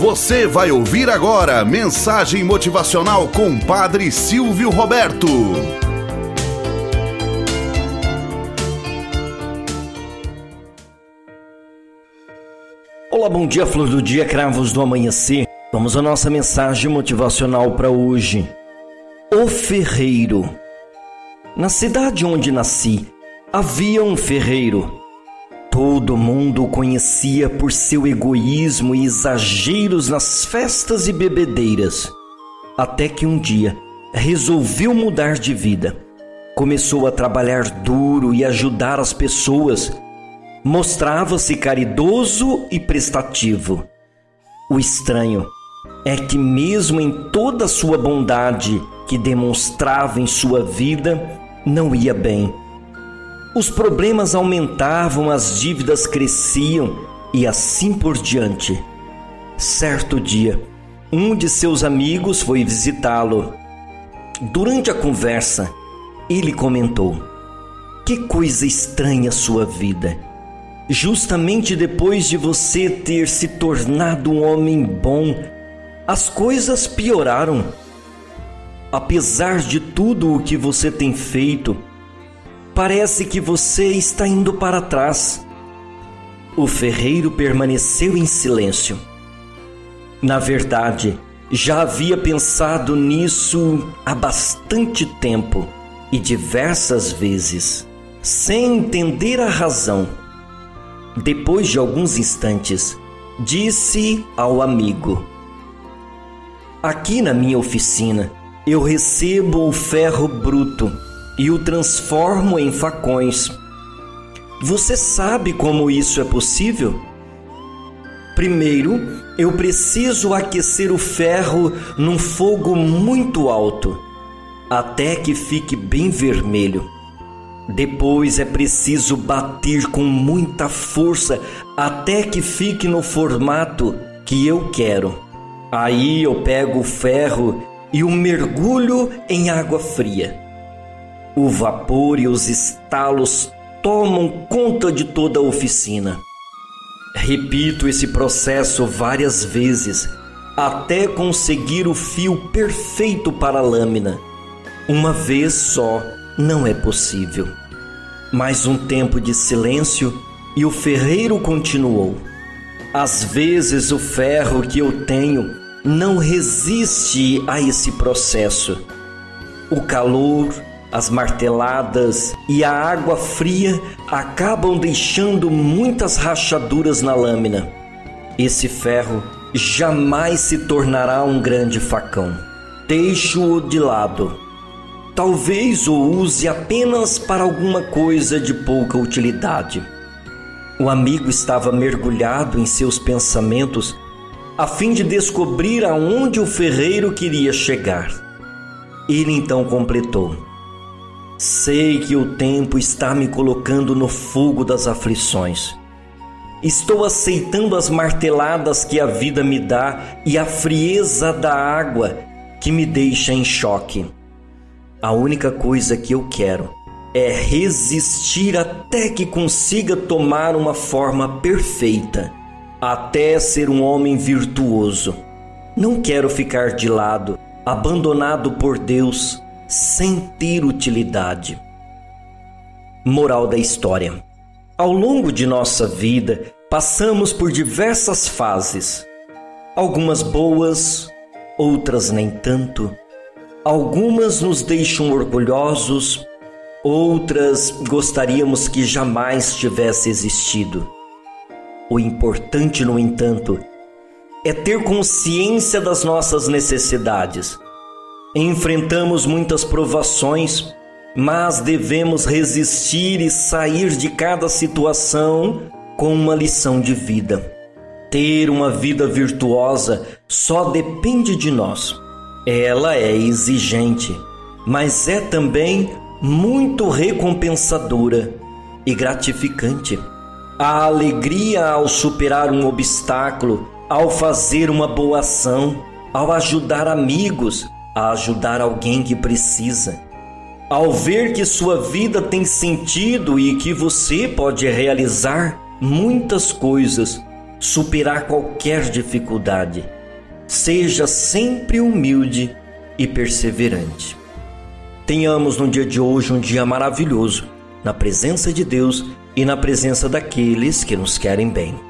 Você vai ouvir agora mensagem motivacional com Padre Silvio Roberto. Olá, bom dia, flor do dia, cravos do amanhecer. Vamos à nossa mensagem motivacional para hoje. O ferreiro. Na cidade onde nasci, havia um ferreiro Todo mundo o conhecia por seu egoísmo e exageros nas festas e bebedeiras. Até que um dia resolveu mudar de vida. Começou a trabalhar duro e ajudar as pessoas. Mostrava-se caridoso e prestativo. O estranho é que, mesmo em toda a sua bondade que demonstrava em sua vida, não ia bem os problemas aumentavam, as dívidas cresciam e assim por diante. Certo dia, um de seus amigos foi visitá-lo. Durante a conversa, ele comentou: Que coisa estranha sua vida. Justamente depois de você ter se tornado um homem bom, as coisas pioraram. Apesar de tudo o que você tem feito, Parece que você está indo para trás. O ferreiro permaneceu em silêncio. Na verdade, já havia pensado nisso há bastante tempo e diversas vezes, sem entender a razão. Depois de alguns instantes, disse ao amigo: Aqui na minha oficina, eu recebo o ferro bruto e o transformo em facões. Você sabe como isso é possível? Primeiro, eu preciso aquecer o ferro num fogo muito alto, até que fique bem vermelho. Depois é preciso bater com muita força até que fique no formato que eu quero. Aí eu pego o ferro e o mergulho em água fria. O vapor e os estalos tomam conta de toda a oficina. Repito esse processo várias vezes até conseguir o fio perfeito para a lâmina. Uma vez só não é possível. Mais um tempo de silêncio e o ferreiro continuou. Às vezes o ferro que eu tenho não resiste a esse processo. O calor, as marteladas e a água fria acabam deixando muitas rachaduras na lâmina. Esse ferro jamais se tornará um grande facão. Deixo-o de lado. Talvez o use apenas para alguma coisa de pouca utilidade. O amigo estava mergulhado em seus pensamentos a fim de descobrir aonde o ferreiro queria chegar. Ele então completou: Sei que o tempo está me colocando no fogo das aflições. Estou aceitando as marteladas que a vida me dá e a frieza da água que me deixa em choque. A única coisa que eu quero é resistir até que consiga tomar uma forma perfeita, até ser um homem virtuoso. Não quero ficar de lado, abandonado por Deus sem ter utilidade. Moral da história: Ao longo de nossa vida, passamos por diversas fases, algumas boas, outras nem tanto. Algumas nos deixam orgulhosos, outras gostaríamos que jamais tivesse existido. O importante, no entanto, é ter consciência das nossas necessidades Enfrentamos muitas provações, mas devemos resistir e sair de cada situação com uma lição de vida. Ter uma vida virtuosa só depende de nós. Ela é exigente, mas é também muito recompensadora e gratificante. A alegria ao superar um obstáculo, ao fazer uma boa ação, ao ajudar amigos, a ajudar alguém que precisa. Ao ver que sua vida tem sentido e que você pode realizar muitas coisas superar qualquer dificuldade. Seja sempre humilde e perseverante. Tenhamos no dia de hoje um dia maravilhoso, na presença de Deus e na presença daqueles que nos querem bem.